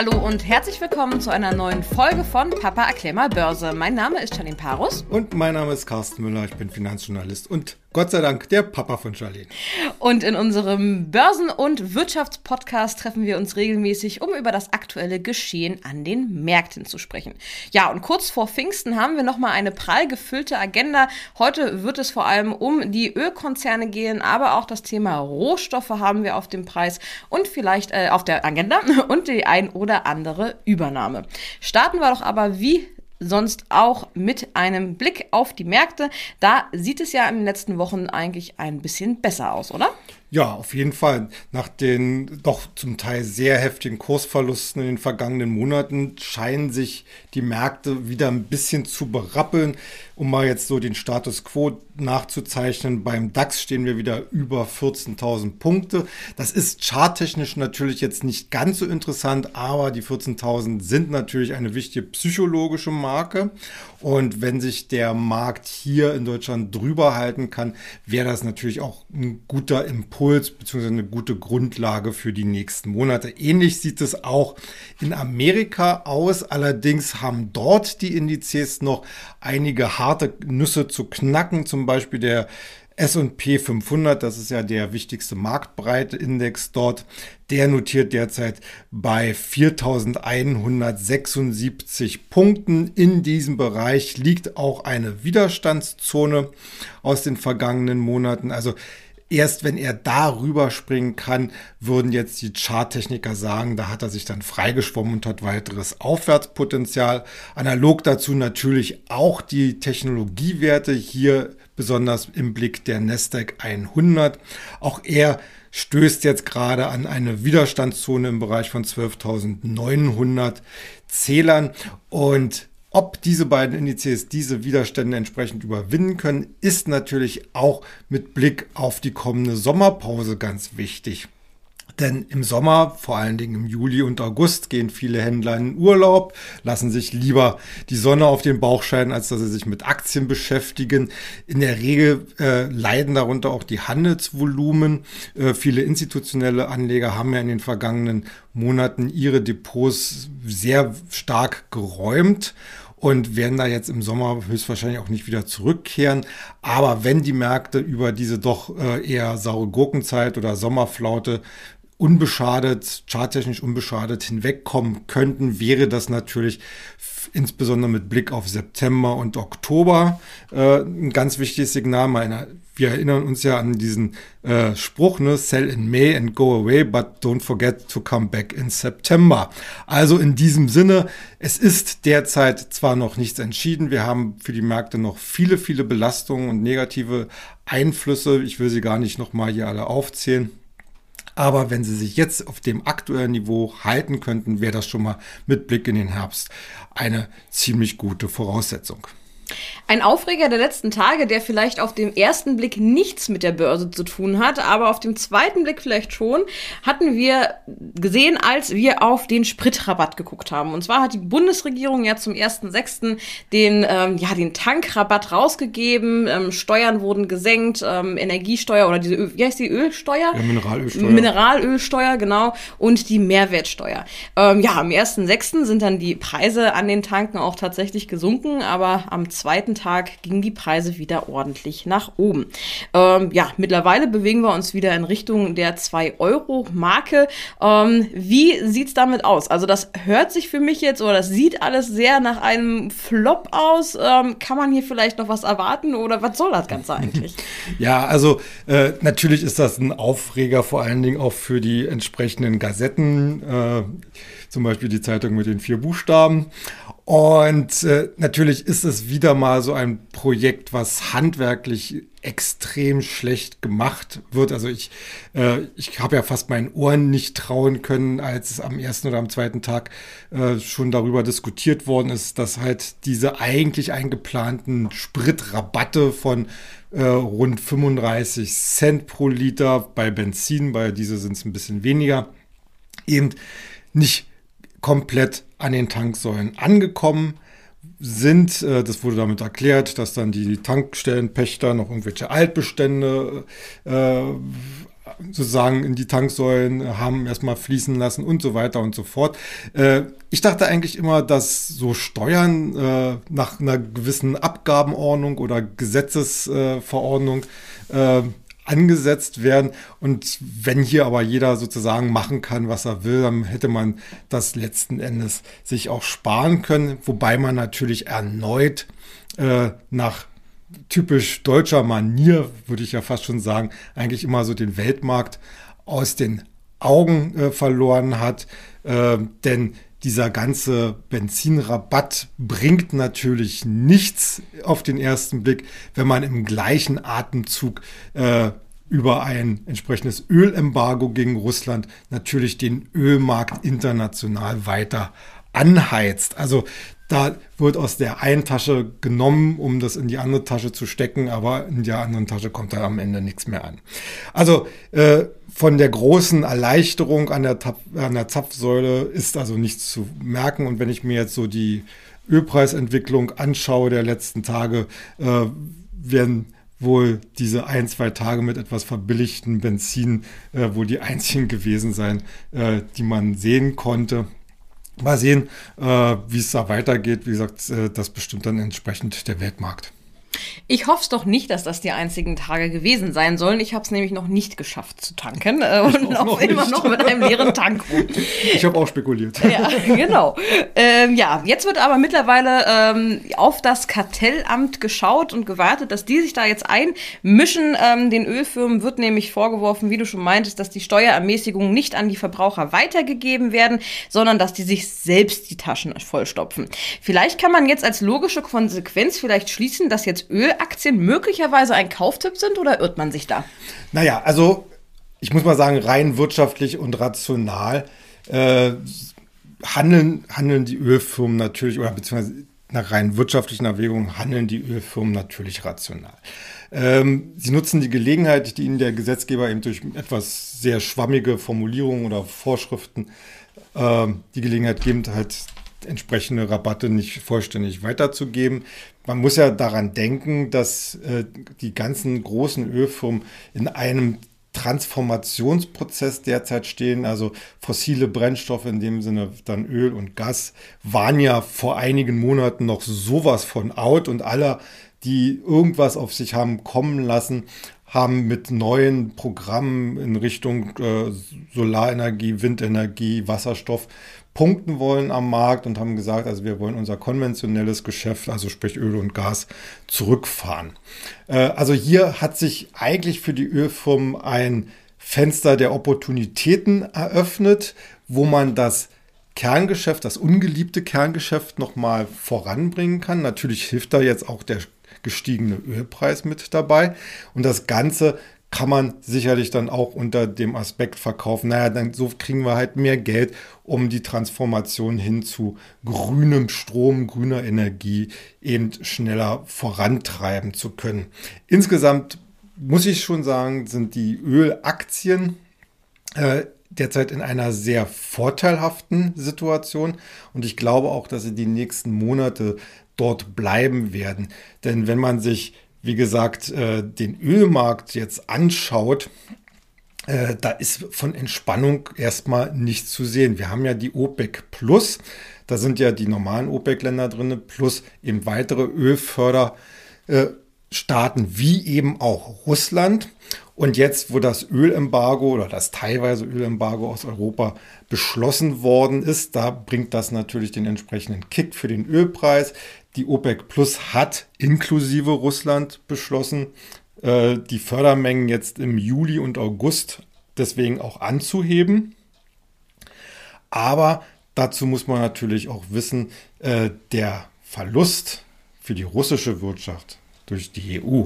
Hallo und herzlich willkommen zu einer neuen Folge von Papa erklär mal Börse. Mein Name ist Janine Parus. Und mein Name ist Carsten Müller, ich bin Finanzjournalist und Gott sei Dank der Papa von Charlene. Und in unserem Börsen- und Wirtschaftspodcast treffen wir uns regelmäßig, um über das aktuelle Geschehen an den Märkten zu sprechen. Ja, und kurz vor Pfingsten haben wir nochmal eine prall gefüllte Agenda. Heute wird es vor allem um die Ölkonzerne gehen, aber auch das Thema Rohstoffe haben wir auf dem Preis und vielleicht äh, auf der Agenda und die ein oder andere Übernahme. Starten wir doch aber wie sonst auch mit einem Blick auf die Märkte. Da sieht es ja in den letzten Wochen eigentlich ein bisschen besser aus, oder? Ja, auf jeden Fall. Nach den doch zum Teil sehr heftigen Kursverlusten in den vergangenen Monaten scheinen sich die Märkte wieder ein bisschen zu berappeln. Um mal jetzt so den Status quo nachzuzeichnen, beim DAX stehen wir wieder über 14.000 Punkte. Das ist charttechnisch natürlich jetzt nicht ganz so interessant, aber die 14.000 sind natürlich eine wichtige psychologische Marke. Und wenn sich der Markt hier in Deutschland drüber halten kann, wäre das natürlich auch ein guter Impuls bzw. eine gute Grundlage für die nächsten Monate. Ähnlich sieht es auch in Amerika aus. Allerdings haben dort die Indizes noch einige harte Nüsse zu knacken. Zum Beispiel der S&P 500, das ist ja der wichtigste Marktbreite-Index dort, der notiert derzeit bei 4176 Punkten. In diesem Bereich liegt auch eine Widerstandszone aus den vergangenen Monaten. Also Erst wenn er darüber springen kann, würden jetzt die Charttechniker sagen, da hat er sich dann freigeschwommen und hat weiteres Aufwärtspotenzial. Analog dazu natürlich auch die Technologiewerte hier besonders im Blick der Nasdaq 100. Auch er stößt jetzt gerade an eine Widerstandszone im Bereich von 12.900 Zählern und ob diese beiden Indizes diese Widerstände entsprechend überwinden können, ist natürlich auch mit Blick auf die kommende Sommerpause ganz wichtig. Denn im Sommer, vor allen Dingen im Juli und August, gehen viele Händler in Urlaub, lassen sich lieber die Sonne auf den Bauch scheinen, als dass sie sich mit Aktien beschäftigen. In der Regel äh, leiden darunter auch die Handelsvolumen. Äh, viele institutionelle Anleger haben ja in den vergangenen Monaten ihre Depots sehr stark geräumt und werden da jetzt im Sommer höchstwahrscheinlich auch nicht wieder zurückkehren. Aber wenn die Märkte über diese doch äh, eher saure Gurkenzeit oder Sommerflaute unbeschadet, charttechnisch unbeschadet hinwegkommen könnten, wäre das natürlich insbesondere mit Blick auf September und Oktober äh, ein ganz wichtiges Signal. Meine, wir erinnern uns ja an diesen äh, Spruch, ne, sell in May and go away, but don't forget to come back in September. Also in diesem Sinne, es ist derzeit zwar noch nichts entschieden, wir haben für die Märkte noch viele, viele Belastungen und negative Einflüsse. Ich will sie gar nicht nochmal hier alle aufzählen. Aber wenn sie sich jetzt auf dem aktuellen Niveau halten könnten, wäre das schon mal mit Blick in den Herbst eine ziemlich gute Voraussetzung. Ein Aufreger der letzten Tage, der vielleicht auf den ersten Blick nichts mit der Börse zu tun hat, aber auf dem zweiten Blick vielleicht schon, hatten wir gesehen, als wir auf den Spritrabatt geguckt haben. Und zwar hat die Bundesregierung ja zum 1.6. den, ähm, ja, den Tankrabatt rausgegeben, ähm, Steuern wurden gesenkt, ähm, Energiesteuer oder diese, wie heißt die Ölsteuer? Ja, Mineralölsteuer. Mineralölsteuer, genau, und die Mehrwertsteuer. Ähm, ja, am 1.6. sind dann die Preise an den Tanken auch tatsächlich gesunken, aber am zweiten Tag gingen die Preise wieder ordentlich nach oben. Ähm, ja, mittlerweile bewegen wir uns wieder in Richtung der 2-Euro-Marke. Ähm, wie es damit aus? Also das hört sich für mich jetzt oder das sieht alles sehr nach einem Flop aus. Ähm, kann man hier vielleicht noch was erwarten oder was soll das Ganze eigentlich? ja, also äh, natürlich ist das ein Aufreger, vor allen Dingen auch für die entsprechenden Gazetten, äh, zum Beispiel die Zeitung mit den vier Buchstaben. Und äh, natürlich ist es wieder mal so ein Projekt, was handwerklich extrem schlecht gemacht wird. Also ich, äh, ich habe ja fast meinen Ohren nicht trauen können, als es am ersten oder am zweiten Tag äh, schon darüber diskutiert worden ist, dass halt diese eigentlich eingeplanten Spritrabatte von äh, rund 35 Cent pro Liter bei Benzin, bei diese sind es ein bisschen weniger, eben nicht komplett an den Tanksäulen angekommen sind. Äh, das wurde damit erklärt, dass dann die Tankstellenpächter noch irgendwelche Altbestände äh, sozusagen in die Tanksäulen haben erstmal fließen lassen und so weiter und so fort. Äh, ich dachte eigentlich immer, dass so Steuern nach einer gewissen Abgabenordnung oder Gesetzesverordnung angesetzt werden. Und wenn hier aber jeder sozusagen machen kann, was er will, dann hätte man das letzten Endes sich auch sparen können. Wobei man natürlich erneut äh, nach typisch deutscher Manier, würde ich ja fast schon sagen, eigentlich immer so den Weltmarkt aus den Augen äh, verloren hat. Äh, denn dieser ganze Benzinrabatt bringt natürlich nichts auf den ersten Blick, wenn man im gleichen Atemzug äh, über ein entsprechendes Ölembargo gegen Russland natürlich den Ölmarkt international weiter anheizt. Also da wird aus der einen Tasche genommen, um das in die andere Tasche zu stecken, aber in der anderen Tasche kommt da am Ende nichts mehr an. Also äh, von der großen Erleichterung an der, an der Zapfsäule ist also nichts zu merken. Und wenn ich mir jetzt so die Ölpreisentwicklung anschaue der letzten Tage, äh, werden wohl diese ein, zwei Tage mit etwas verbilligten Benzin äh, wohl die einzigen gewesen sein, äh, die man sehen konnte. Mal sehen, äh, wie es da weitergeht. Wie gesagt, äh, das bestimmt dann entsprechend der Weltmarkt. Ich hoffe es doch nicht, dass das die einzigen Tage gewesen sein sollen. Ich habe es nämlich noch nicht geschafft zu tanken äh, und auch noch immer noch mit einem leeren Tank rum. Ich habe auch spekuliert. Ja, genau. Ähm, ja, jetzt wird aber mittlerweile ähm, auf das Kartellamt geschaut und gewartet, dass die sich da jetzt einmischen. Ähm, den Ölfirmen wird nämlich vorgeworfen, wie du schon meintest, dass die Steuerermäßigungen nicht an die Verbraucher weitergegeben werden, sondern dass die sich selbst die Taschen vollstopfen. Vielleicht kann man jetzt als logische Konsequenz vielleicht schließen, dass jetzt jetzt Ölaktien möglicherweise ein Kauftipp sind oder irrt man sich da? Naja, also ich muss mal sagen, rein wirtschaftlich und rational äh, handeln, handeln die Ölfirmen natürlich, oder beziehungsweise nach rein wirtschaftlichen Erwägungen handeln die Ölfirmen natürlich rational. Ähm, sie nutzen die Gelegenheit, die ihnen der Gesetzgeber eben durch etwas sehr schwammige Formulierungen oder Vorschriften äh, die Gelegenheit geben, halt entsprechende Rabatte nicht vollständig weiterzugeben. Man muss ja daran denken, dass äh, die ganzen großen Ölfirmen in einem Transformationsprozess derzeit stehen. Also fossile Brennstoffe, in dem Sinne dann Öl und Gas, waren ja vor einigen Monaten noch sowas von out und alle, die irgendwas auf sich haben kommen lassen, haben mit neuen Programmen in Richtung äh, Solarenergie, Windenergie, Wasserstoff punkten wollen am Markt und haben gesagt, also wir wollen unser konventionelles Geschäft, also sprich Öl und Gas, zurückfahren. Äh, also hier hat sich eigentlich für die Ölfirmen ein Fenster der Opportunitäten eröffnet, wo man das Kerngeschäft, das ungeliebte Kerngeschäft nochmal voranbringen kann. Natürlich hilft da jetzt auch der gestiegene Ölpreis mit dabei. Und das Ganze kann man sicherlich dann auch unter dem Aspekt verkaufen. Naja, dann so kriegen wir halt mehr Geld, um die Transformation hin zu grünem Strom, grüner Energie eben schneller vorantreiben zu können. Insgesamt muss ich schon sagen, sind die Ölaktien äh, derzeit in einer sehr vorteilhaften Situation und ich glaube auch, dass sie die nächsten Monate dort bleiben werden. Denn wenn man sich wie gesagt, äh, den Ölmarkt jetzt anschaut, äh, da ist von Entspannung erstmal nichts zu sehen. Wir haben ja die OPEC Plus, da sind ja die normalen OPEC-Länder drin, plus eben weitere Ölförderstaaten wie eben auch Russland. Und jetzt, wo das Ölembargo oder das teilweise Ölembargo aus Europa beschlossen worden ist, da bringt das natürlich den entsprechenden Kick für den Ölpreis. Die OPEC Plus hat inklusive Russland beschlossen, äh, die Fördermengen jetzt im Juli und August deswegen auch anzuheben. Aber dazu muss man natürlich auch wissen, äh, der Verlust für die russische Wirtschaft durch die EU,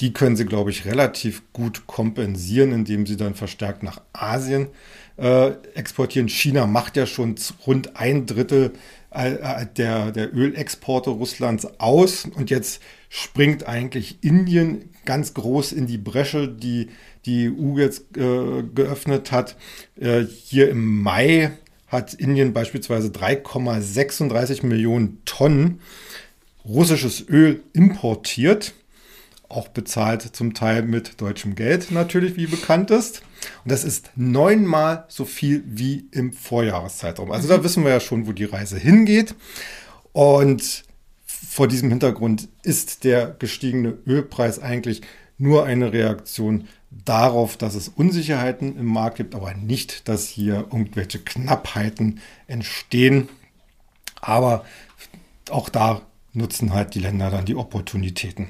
die können sie, glaube ich, relativ gut kompensieren, indem sie dann verstärkt nach Asien äh, exportieren. China macht ja schon rund ein Drittel äh, der, der Ölexporte Russlands aus und jetzt springt eigentlich Indien ganz groß in die Bresche, die die EU jetzt äh, geöffnet hat. Äh, hier im Mai hat Indien beispielsweise 3,36 Millionen Tonnen russisches Öl importiert. Auch bezahlt zum Teil mit deutschem Geld natürlich, wie bekannt ist. Und das ist neunmal so viel wie im Vorjahreszeitraum. Also da wissen wir ja schon, wo die Reise hingeht. Und vor diesem Hintergrund ist der gestiegene Ölpreis eigentlich nur eine Reaktion darauf, dass es Unsicherheiten im Markt gibt, aber nicht, dass hier irgendwelche Knappheiten entstehen. Aber auch da nutzen halt die Länder dann die Opportunitäten.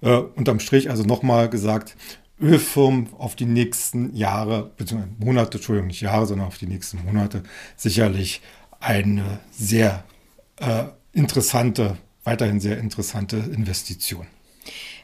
Äh, unterm Strich also nochmal gesagt, Ölfirmen auf die nächsten Jahre, beziehungsweise Monate, Entschuldigung, nicht Jahre, sondern auf die nächsten Monate sicherlich eine sehr äh, interessante, weiterhin sehr interessante Investition.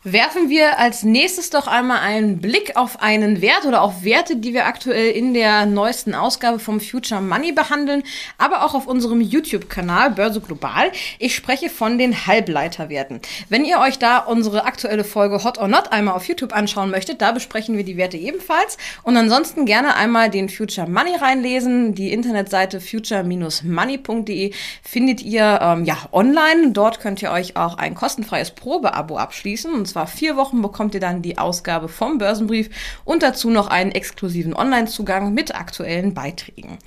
Werfen wir als nächstes doch einmal einen Blick auf einen Wert oder auf Werte, die wir aktuell in der neuesten Ausgabe vom Future Money behandeln, aber auch auf unserem YouTube-Kanal Börse Global. Ich spreche von den Halbleiterwerten. Wenn ihr euch da unsere aktuelle Folge Hot or Not einmal auf YouTube anschauen möchtet, da besprechen wir die Werte ebenfalls. Und ansonsten gerne einmal den Future Money reinlesen. Die Internetseite future-money.de findet ihr ähm, ja online. Dort könnt ihr euch auch ein kostenfreies Probeabo abschließen. Und zwar vier Wochen bekommt ihr dann die Ausgabe vom Börsenbrief und dazu noch einen exklusiven Online-Zugang mit aktuellen Beiträgen.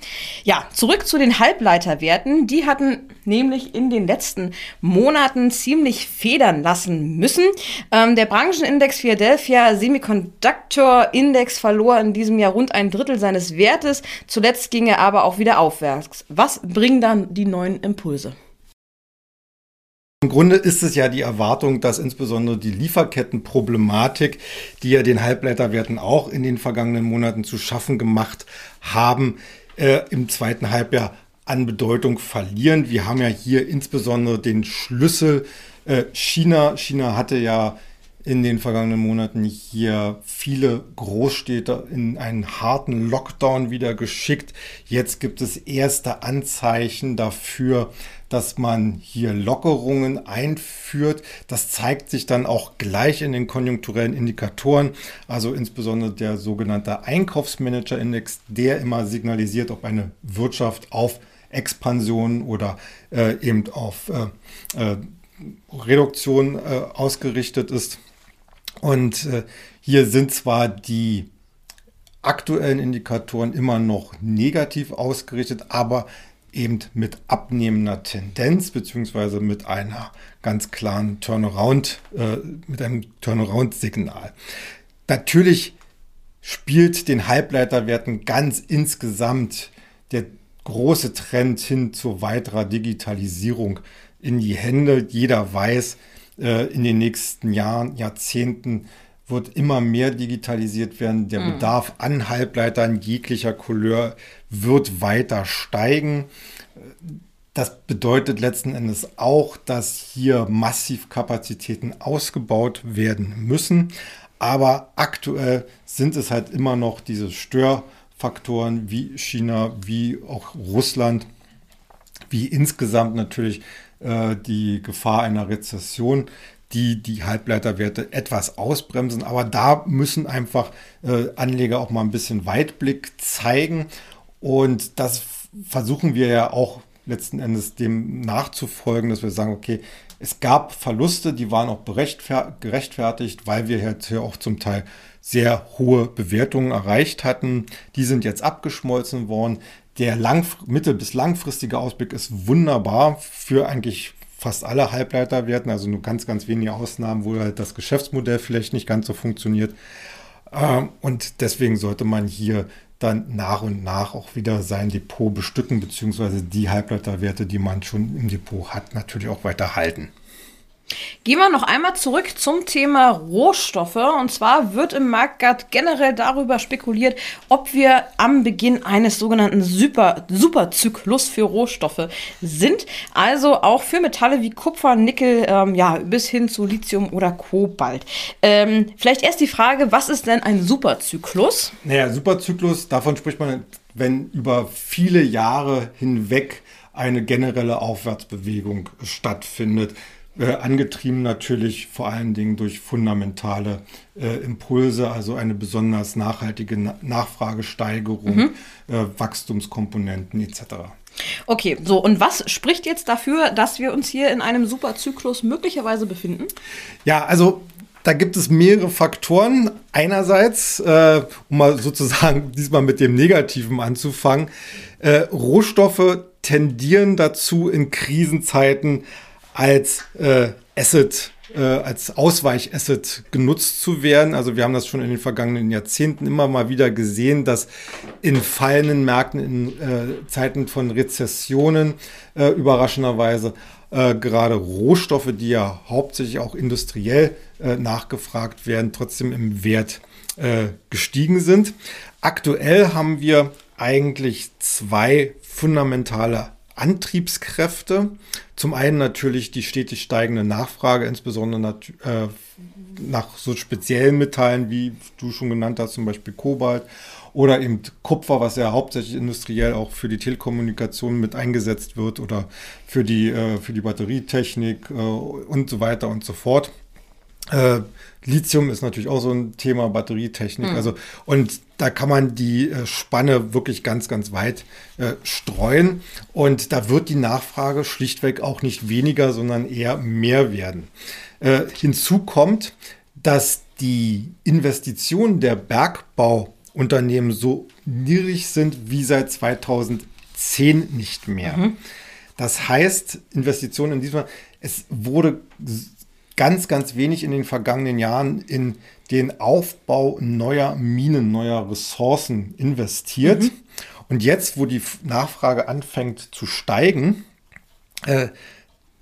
Ja, zurück zu den Halbleiterwerten. Die hatten nämlich in den letzten Monaten ziemlich federn lassen müssen. Ähm, der Branchenindex Philadelphia Semiconductor Index verlor in diesem Jahr rund ein Drittel seines Wertes. Zuletzt ging er aber auch wieder aufwärts. Was bringen dann die neuen Impulse? Im Grunde ist es ja die Erwartung, dass insbesondere die Lieferkettenproblematik, die ja den Halbleiterwerten auch in den vergangenen Monaten zu schaffen gemacht haben, äh, im zweiten Halbjahr an Bedeutung verlieren. Wir haben ja hier insbesondere den Schlüssel äh, China. China hatte ja in den vergangenen Monaten hier viele Großstädte in einen harten Lockdown wieder geschickt. Jetzt gibt es erste Anzeichen dafür, dass man hier Lockerungen einführt. Das zeigt sich dann auch gleich in den konjunkturellen Indikatoren, also insbesondere der sogenannte Einkaufsmanager-Index, der immer signalisiert, ob eine Wirtschaft auf Expansion oder äh, eben auf äh, äh, Reduktion äh, ausgerichtet ist. Und äh, hier sind zwar die aktuellen Indikatoren immer noch negativ ausgerichtet, aber eben mit abnehmender Tendenz beziehungsweise mit einer ganz klaren Turnaround, äh, mit einem Turnaround-Signal. Natürlich spielt den Halbleiterwerten ganz insgesamt der große Trend hin zu weiterer Digitalisierung in die Hände. Jeder weiß, äh, in den nächsten Jahren, Jahrzehnten wird immer mehr digitalisiert werden. Der mhm. Bedarf an Halbleitern jeglicher Couleur wird weiter steigen. Das bedeutet letzten Endes auch, dass hier massiv Kapazitäten ausgebaut werden müssen. Aber aktuell sind es halt immer noch diese Störfaktoren wie China, wie auch Russland, wie insgesamt natürlich äh, die Gefahr einer Rezession, die die Halbleiterwerte etwas ausbremsen. Aber da müssen einfach äh, Anleger auch mal ein bisschen Weitblick zeigen. Und das versuchen wir ja auch letzten Endes dem nachzufolgen, dass wir sagen, okay, es gab Verluste, die waren auch gerechtfertigt, weil wir jetzt hier auch zum Teil sehr hohe Bewertungen erreicht hatten. Die sind jetzt abgeschmolzen worden. Der mittel- bis langfristige Ausblick ist wunderbar für eigentlich fast alle Halbleiterwerten, also nur ganz, ganz wenige Ausnahmen, wo halt das Geschäftsmodell vielleicht nicht ganz so funktioniert. Ähm, und deswegen sollte man hier dann nach und nach auch wieder sein Depot bestücken, beziehungsweise die Halbleiterwerte, die man schon im Depot hat, natürlich auch weiter halten. Gehen wir noch einmal zurück zum Thema Rohstoffe. Und zwar wird im Markt generell darüber spekuliert, ob wir am Beginn eines sogenannten Super, Superzyklus für Rohstoffe sind. Also auch für Metalle wie Kupfer, Nickel, ähm, ja, bis hin zu Lithium oder Kobalt. Ähm, vielleicht erst die Frage, was ist denn ein Superzyklus? Naja, Superzyklus, davon spricht man, wenn über viele Jahre hinweg eine generelle Aufwärtsbewegung stattfindet. Äh, angetrieben natürlich vor allen Dingen durch fundamentale äh, Impulse, also eine besonders nachhaltige Na Nachfragesteigerung, mhm. äh, Wachstumskomponenten etc. Okay, so und was spricht jetzt dafür, dass wir uns hier in einem Superzyklus möglicherweise befinden? Ja, also da gibt es mehrere Faktoren. Einerseits, äh, um mal sozusagen diesmal mit dem Negativen anzufangen, äh, Rohstoffe tendieren dazu, in Krisenzeiten als äh, Asset äh, als Ausweichasset genutzt zu werden. Also wir haben das schon in den vergangenen Jahrzehnten immer mal wieder gesehen, dass in fallenden Märkten, in äh, Zeiten von Rezessionen äh, überraschenderweise äh, gerade Rohstoffe, die ja hauptsächlich auch industriell äh, nachgefragt werden, trotzdem im Wert gestiegen sind. Aktuell haben wir eigentlich zwei fundamentale Antriebskräfte. Zum einen natürlich die stetig steigende Nachfrage, insbesondere äh, nach so speziellen Metallen, wie du schon genannt hast, zum Beispiel Kobalt oder eben Kupfer, was ja hauptsächlich industriell auch für die Telekommunikation mit eingesetzt wird oder für die, äh, für die Batterietechnik äh, und so weiter und so fort. Äh, Lithium ist natürlich auch so ein Thema, Batterietechnik. Mhm. Also, und da kann man die äh, Spanne wirklich ganz, ganz weit äh, streuen. Und da wird die Nachfrage schlichtweg auch nicht weniger, sondern eher mehr werden. Äh, hinzu kommt, dass die Investitionen der Bergbauunternehmen so niedrig sind wie seit 2010 nicht mehr. Mhm. Das heißt, Investitionen in diesem, es wurde ganz, ganz wenig in den vergangenen Jahren in den Aufbau neuer Minen, neuer Ressourcen investiert. Mhm. Und jetzt, wo die Nachfrage anfängt zu steigen, äh,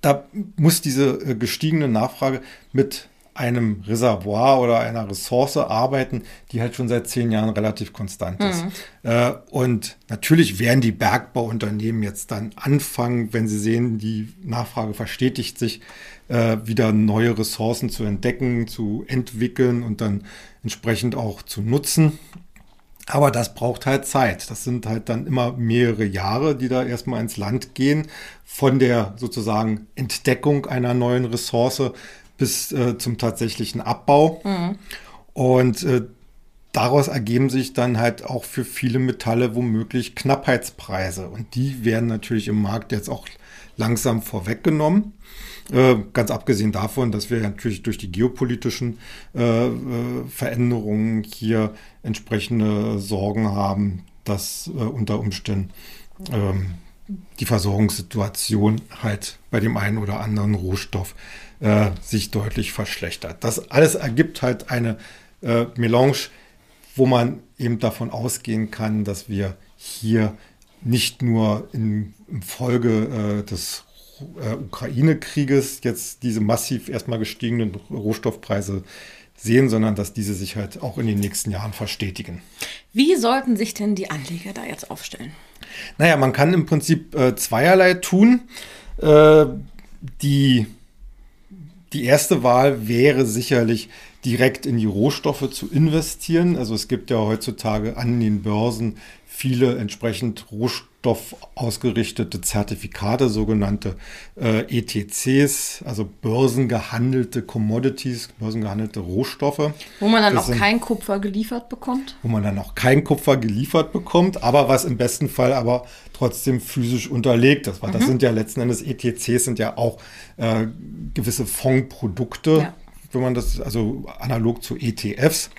da muss diese äh, gestiegene Nachfrage mit einem Reservoir oder einer Ressource arbeiten, die halt schon seit zehn Jahren relativ konstant ist. Mhm. Äh, und natürlich werden die Bergbauunternehmen jetzt dann anfangen, wenn sie sehen, die Nachfrage verstetigt sich, äh, wieder neue Ressourcen zu entdecken, zu entwickeln und dann entsprechend auch zu nutzen. Aber das braucht halt Zeit. Das sind halt dann immer mehrere Jahre, die da erstmal ins Land gehen, von der sozusagen Entdeckung einer neuen Ressource bis äh, zum tatsächlichen Abbau. Mhm. Und äh, daraus ergeben sich dann halt auch für viele Metalle womöglich Knappheitspreise. Und die werden natürlich im Markt jetzt auch langsam vorweggenommen. Äh, ganz abgesehen davon, dass wir natürlich durch die geopolitischen äh, äh, Veränderungen hier entsprechende Sorgen haben, dass äh, unter Umständen ähm, die Versorgungssituation halt bei dem einen oder anderen Rohstoff äh, sich deutlich verschlechtert. Das alles ergibt halt eine äh, Melange, wo man eben davon ausgehen kann, dass wir hier nicht nur in, in Folge äh, des äh, Ukraine-Krieges jetzt diese massiv erstmal gestiegenen Rohstoffpreise sehen, sondern dass diese sich halt auch in den nächsten Jahren verstetigen. Wie sollten sich denn die Anleger da jetzt aufstellen? Naja, man kann im Prinzip äh, zweierlei tun. Äh, die die erste Wahl wäre sicherlich direkt in die Rohstoffe zu investieren. Also es gibt ja heutzutage an den Börsen viele entsprechend Rohstoff ausgerichtete Zertifikate, sogenannte äh, ETCs, also börsengehandelte Commodities, börsengehandelte Rohstoffe. Wo man dann das auch sind, kein Kupfer geliefert bekommt? Wo man dann auch kein Kupfer geliefert bekommt, aber was im besten Fall aber trotzdem physisch unterlegt ist. Weil mhm. das sind ja letzten Endes ETCs, sind ja auch äh, gewisse Fondprodukte, ja. wenn man das, also analog zu ETFs.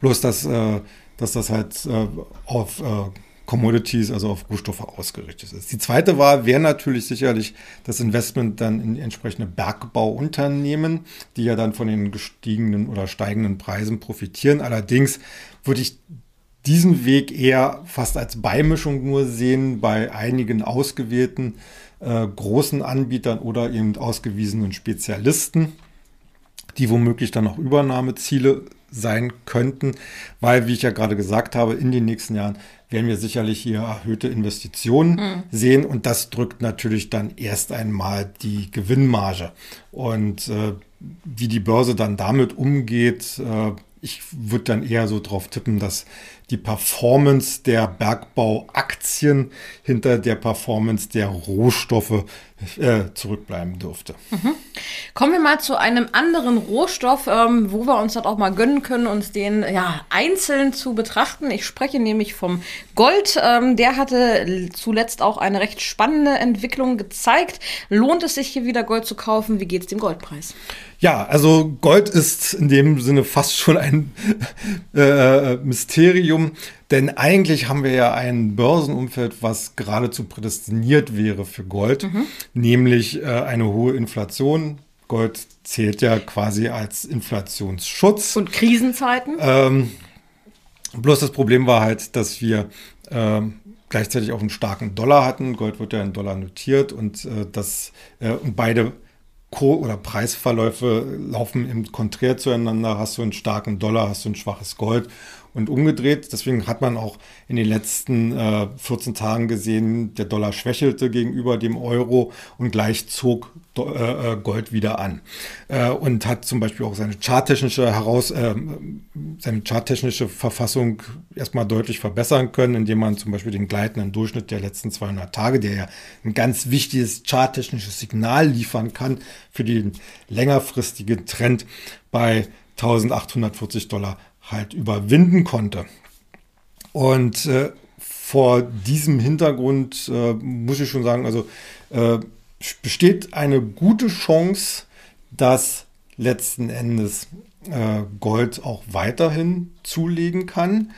Bloß, dass äh, dass das halt äh, auf äh, Commodities, also auf Rohstoffe ausgerichtet ist. Die zweite Wahl wäre natürlich sicherlich das Investment dann in entsprechende Bergbauunternehmen, die ja dann von den gestiegenen oder steigenden Preisen profitieren. Allerdings würde ich diesen Weg eher fast als Beimischung nur sehen bei einigen ausgewählten äh, großen Anbietern oder eben ausgewiesenen Spezialisten, die womöglich dann auch Übernahmeziele sein könnten, weil, wie ich ja gerade gesagt habe, in den nächsten Jahren werden wir sicherlich hier erhöhte Investitionen mhm. sehen und das drückt natürlich dann erst einmal die Gewinnmarge. Und äh, wie die Börse dann damit umgeht, äh, ich würde dann eher so drauf tippen, dass die Performance der Bergbauaktien hinter der Performance der Rohstoffe äh, zurückbleiben dürfte. Mhm. Kommen wir mal zu einem anderen Rohstoff, ähm, wo wir uns das auch mal gönnen können, uns den ja, einzeln zu betrachten. Ich spreche nämlich vom Gold. Ähm, der hatte zuletzt auch eine recht spannende Entwicklung gezeigt. Lohnt es sich hier wieder Gold zu kaufen? Wie geht es dem Goldpreis? Ja, also Gold ist in dem Sinne fast schon ein äh, Mysterium, denn eigentlich haben wir ja ein Börsenumfeld, was geradezu prädestiniert wäre für Gold, mhm. nämlich äh, eine hohe Inflation. Gold zählt ja quasi als Inflationsschutz. Und Krisenzeiten? Ähm, bloß das Problem war halt, dass wir äh, gleichzeitig auch einen starken Dollar hatten. Gold wird ja in Dollar notiert und äh, das äh, und beide Co- oder Preisverläufe laufen im Konträr zueinander. Hast du einen starken Dollar, hast du ein schwaches Gold und umgedreht. Deswegen hat man auch in den letzten äh, 14 Tagen gesehen, der Dollar schwächelte gegenüber dem Euro und gleich zog äh, äh, Gold wieder an. Äh, und hat zum Beispiel auch seine charttechnische heraus, äh, seine charttechnische Verfassung erstmal deutlich verbessern können, indem man zum Beispiel den gleitenden Durchschnitt der letzten 200 Tage, der ja ein ganz wichtiges charttechnisches Signal liefern kann für den längerfristigen Trend bei 1840 Dollar halt überwinden konnte. Und äh, vor diesem Hintergrund äh, muss ich schon sagen, also äh, besteht eine gute Chance, dass letzten Endes äh, Gold auch weiterhin zulegen kann.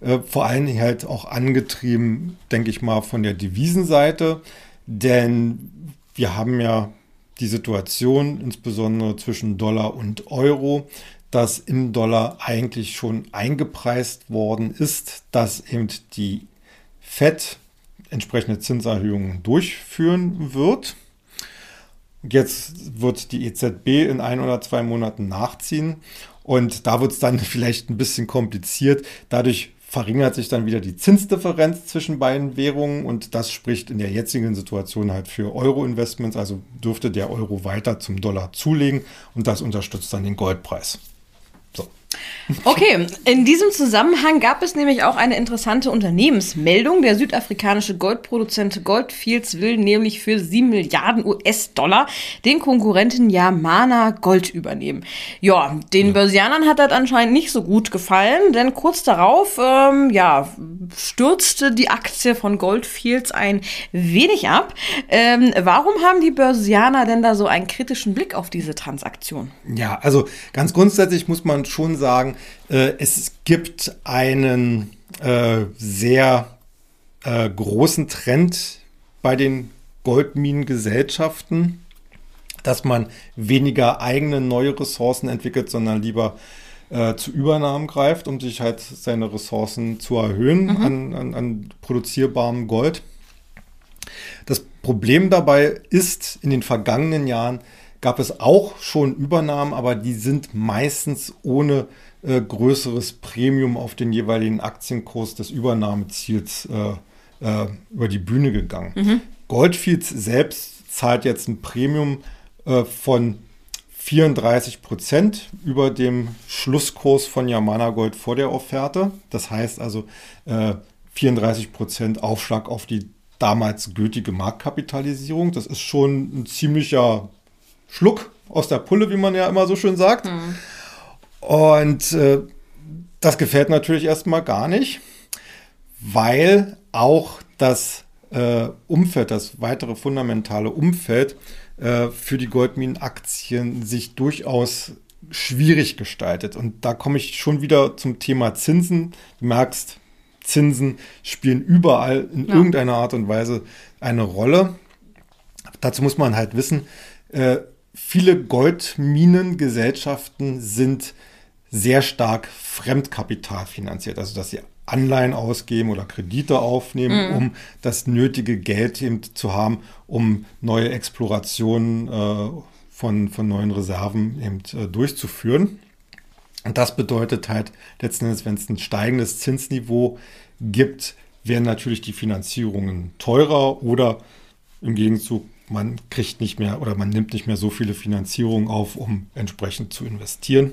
Äh, vor allen Dingen halt auch angetrieben, denke ich mal, von der Devisenseite. Denn wir haben ja die Situation, insbesondere zwischen Dollar und Euro, dass im Dollar eigentlich schon eingepreist worden ist, dass eben die FED entsprechende Zinserhöhungen durchführen wird. Jetzt wird die EZB in ein oder zwei Monaten nachziehen und da wird es dann vielleicht ein bisschen kompliziert. Dadurch verringert sich dann wieder die Zinsdifferenz zwischen beiden Währungen und das spricht in der jetzigen Situation halt für Euro-Investments. Also dürfte der Euro weiter zum Dollar zulegen und das unterstützt dann den Goldpreis. Okay, in diesem Zusammenhang gab es nämlich auch eine interessante Unternehmensmeldung. Der südafrikanische Goldproduzent Goldfields will nämlich für 7 Milliarden US-Dollar den Konkurrenten Yamana Gold übernehmen. Ja, den ja. Börsianern hat das anscheinend nicht so gut gefallen, denn kurz darauf ähm, ja, stürzte die Aktie von Goldfields ein wenig ab. Ähm, warum haben die Börsianer denn da so einen kritischen Blick auf diese Transaktion? Ja, also ganz grundsätzlich muss man schon sagen, äh, es gibt einen äh, sehr äh, großen Trend bei den Goldminengesellschaften, dass man weniger eigene neue Ressourcen entwickelt, sondern lieber äh, zu Übernahmen greift, um sich halt seine Ressourcen zu erhöhen mhm. an, an, an produzierbarem Gold. Das Problem dabei ist, in den vergangenen Jahren gab es auch schon Übernahmen, aber die sind meistens ohne äh, größeres Premium auf den jeweiligen Aktienkurs des Übernahmeziels äh, äh, über die Bühne gegangen. Mhm. Goldfields selbst zahlt jetzt ein Premium äh, von 34 Prozent über dem Schlusskurs von Yamana Gold vor der Offerte. Das heißt also 34 äh, Prozent Aufschlag auf die damals gültige Marktkapitalisierung. Das ist schon ein ziemlicher Schluck aus der Pulle, wie man ja immer so schön sagt. Mhm. Und äh, das gefällt natürlich erstmal gar nicht, weil auch das äh, Umfeld, das weitere fundamentale Umfeld äh, für die Goldminenaktien sich durchaus schwierig gestaltet. Und da komme ich schon wieder zum Thema Zinsen. Du merkst, Zinsen spielen überall in ja. irgendeiner Art und Weise eine Rolle. Dazu muss man halt wissen, äh, viele Goldminengesellschaften sind sehr stark Fremdkapital finanziert, also dass sie Anleihen ausgeben oder Kredite aufnehmen, mhm. um das nötige Geld eben zu haben, um neue Explorationen äh, von, von neuen Reserven eben äh, durchzuführen. Und das bedeutet halt letzten Endes, wenn es ein steigendes Zinsniveau gibt, werden natürlich die Finanzierungen teurer oder im Gegenzug man kriegt nicht mehr oder man nimmt nicht mehr so viele Finanzierungen auf, um entsprechend zu investieren.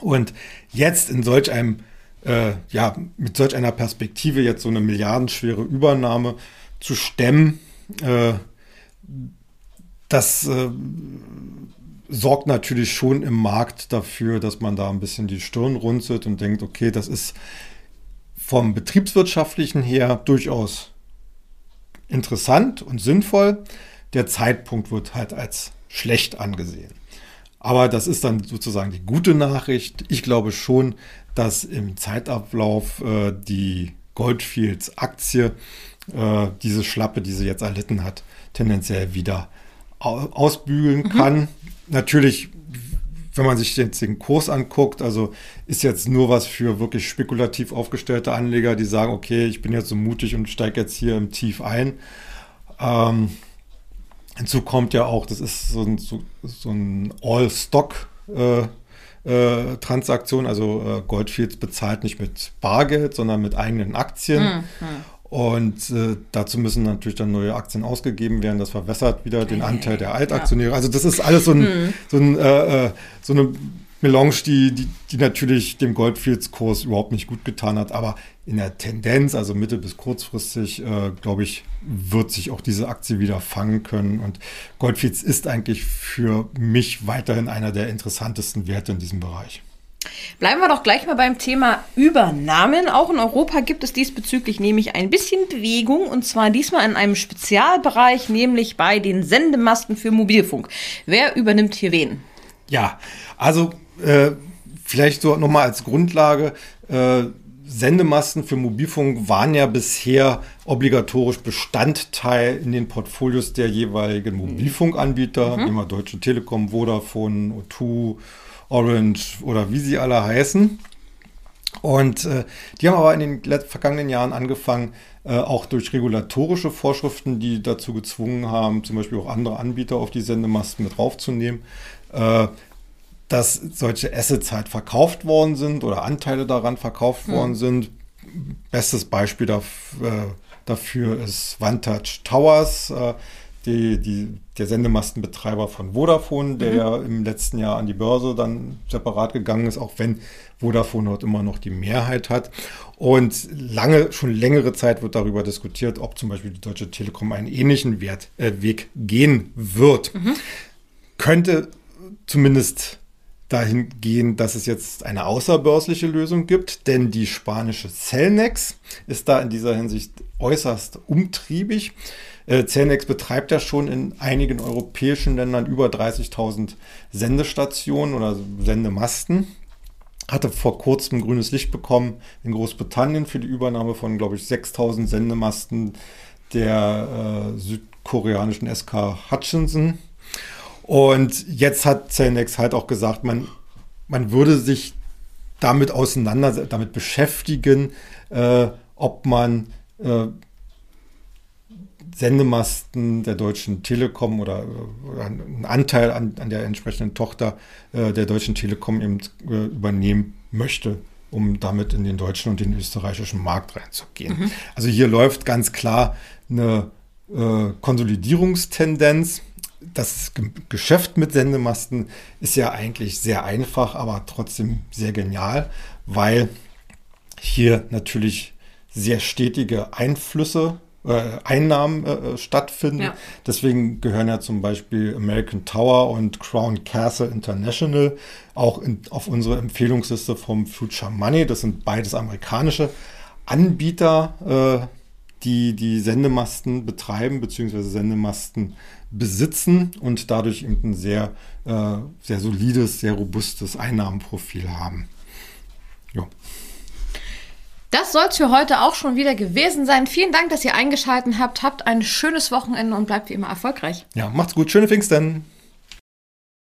Und jetzt in solch einem äh, ja, mit solch einer Perspektive jetzt so eine milliardenschwere Übernahme zu stemmen, äh, das äh, sorgt natürlich schon im Markt dafür, dass man da ein bisschen die Stirn runzelt und denkt, okay, das ist vom betriebswirtschaftlichen her durchaus interessant und sinnvoll. Der Zeitpunkt wird halt als schlecht angesehen. Aber das ist dann sozusagen die gute Nachricht. Ich glaube schon, dass im Zeitablauf äh, die Goldfields Aktie äh, diese Schlappe, die sie jetzt erlitten hat, tendenziell wieder ausbügeln mhm. kann. Natürlich, wenn man sich jetzt den Kurs anguckt, also ist jetzt nur was für wirklich spekulativ aufgestellte Anleger, die sagen, okay, ich bin jetzt so mutig und steige jetzt hier im Tief ein. Ähm, hinzu kommt ja auch, das ist so ein, so, so ein All-Stock- äh, äh, Transaktion, also äh, Goldfields bezahlt nicht mit Bargeld, sondern mit eigenen Aktien. Mhm. Und äh, dazu müssen natürlich dann neue Aktien ausgegeben werden. Das verwässert wieder den Anteil der Altaktionäre. Also das ist alles so, ein, mhm. so, ein, äh, äh, so eine Melange, die, die, die natürlich dem Goldfields-Kurs überhaupt nicht gut getan hat. Aber in der Tendenz, also mittel- bis kurzfristig, äh, glaube ich, wird sich auch diese Aktie wieder fangen können. Und Goldfields ist eigentlich für mich weiterhin einer der interessantesten Werte in diesem Bereich. Bleiben wir doch gleich mal beim Thema Übernahmen. Auch in Europa gibt es diesbezüglich nämlich ein bisschen Bewegung und zwar diesmal in einem Spezialbereich, nämlich bei den Sendemasten für Mobilfunk. Wer übernimmt hier wen? Ja, also äh, vielleicht so nochmal als Grundlage. Äh, Sendemasten für Mobilfunk waren ja bisher obligatorisch Bestandteil in den Portfolios der jeweiligen Mobilfunkanbieter, mhm. immer Deutsche Telekom, Vodafone, O2, Orange oder wie sie alle heißen. Und äh, die haben aber in den vergangenen Jahren angefangen, äh, auch durch regulatorische Vorschriften, die dazu gezwungen haben, zum Beispiel auch andere Anbieter auf die Sendemasten mit draufzunehmen, äh, dass solche Assets halt verkauft worden sind oder Anteile daran verkauft hm. worden sind. Bestes Beispiel dafür, äh, dafür ist Vantage Towers. Äh, die, die, der Sendemastenbetreiber von Vodafone, der mhm. ja im letzten Jahr an die Börse dann separat gegangen ist, auch wenn Vodafone dort immer noch die Mehrheit hat. Und lange, schon längere Zeit wird darüber diskutiert, ob zum Beispiel die Deutsche Telekom einen ähnlichen Wert, äh, Weg gehen wird. Mhm. Könnte zumindest dahin gehen, dass es jetzt eine außerbörsliche Lösung gibt, denn die spanische Cellnex ist da in dieser Hinsicht äußerst umtriebig. Äh, Celnex betreibt ja schon in einigen europäischen Ländern über 30.000 Sendestationen oder Sendemasten. Hatte vor kurzem grünes Licht bekommen in Großbritannien für die Übernahme von, glaube ich, 6.000 Sendemasten der äh, südkoreanischen SK Hutchinson. Und jetzt hat Celnex halt auch gesagt, man, man würde sich damit auseinander, damit beschäftigen, äh, ob man äh, Sendemasten der Deutschen Telekom oder, oder einen Anteil an, an, der entsprechenden Tochter äh, der Deutschen Telekom eben äh, übernehmen möchte, um damit in den deutschen und den österreichischen Markt reinzugehen. Mhm. Also hier läuft ganz klar eine äh, Konsolidierungstendenz. Das Geschäft mit Sendemasten ist ja eigentlich sehr einfach, aber trotzdem sehr genial, weil hier natürlich sehr stetige Einflüsse äh, Einnahmen äh, stattfinden. Ja. Deswegen gehören ja zum Beispiel American Tower und Crown Castle International auch in, auf unsere Empfehlungsliste vom Future Money. Das sind beides amerikanische Anbieter, äh, die die Sendemasten betreiben bzw. Sendemasten besitzen und dadurch eben ein sehr, äh, sehr solides, sehr robustes Einnahmenprofil haben. Ja. Das soll es für heute auch schon wieder gewesen sein. Vielen Dank, dass ihr eingeschaltet habt. Habt ein schönes Wochenende und bleibt wie immer erfolgreich. Ja, macht's gut. Schöne Pfingsten.